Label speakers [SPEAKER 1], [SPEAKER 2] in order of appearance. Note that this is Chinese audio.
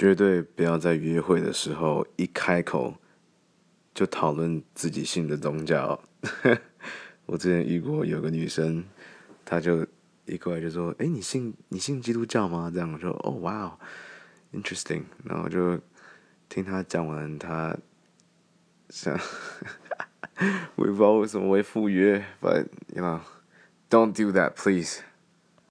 [SPEAKER 1] 绝对不要在约会的时候一开口就讨论自己信的宗教。我之前遇过有个女生，她就一过来就说：“哎，你信你信基督教吗？”这样我说：“哦，哇哦，interesting。”然后就听她讲完，她想，我也不知道为什么会赴约，but you know，don't do that please。